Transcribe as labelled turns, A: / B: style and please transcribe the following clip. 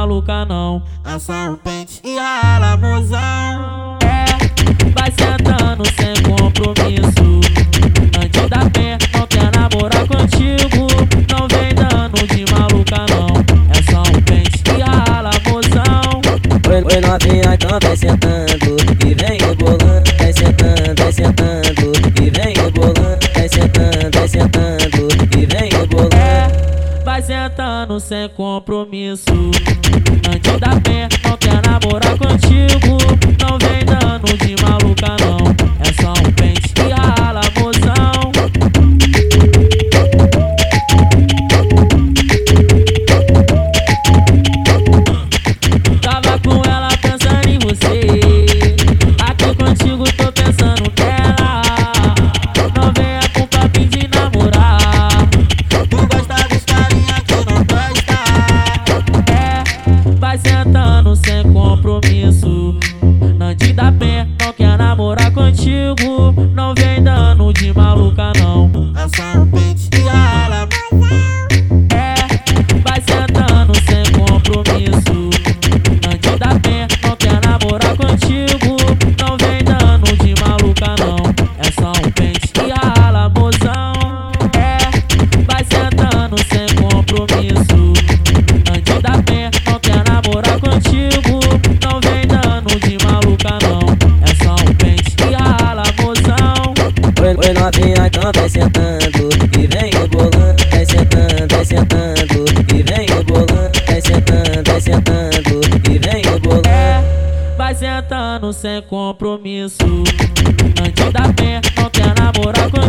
A: maluca não. um o pente e rala mozão. É, vai sentando
B: sem compromisso. Antes da pé, não quer namorar contigo. Não vem dando de maluca não. É só um pente e rala mozão.
C: Oi, oi novinha,
B: então vai sentando. Mano, sem é compromisso. compromisso. Não te dá pé, não quer namorar contigo. Não vem dando de maluca, não.
A: Oi novinha, então vai sentando E vem rebolando, vai sentando, vai sentando E vem rebolando, vai sentando, vai sentando E vem rebolando
B: é, Vai sentando sem compromisso. Antes da pé, não quer namorar com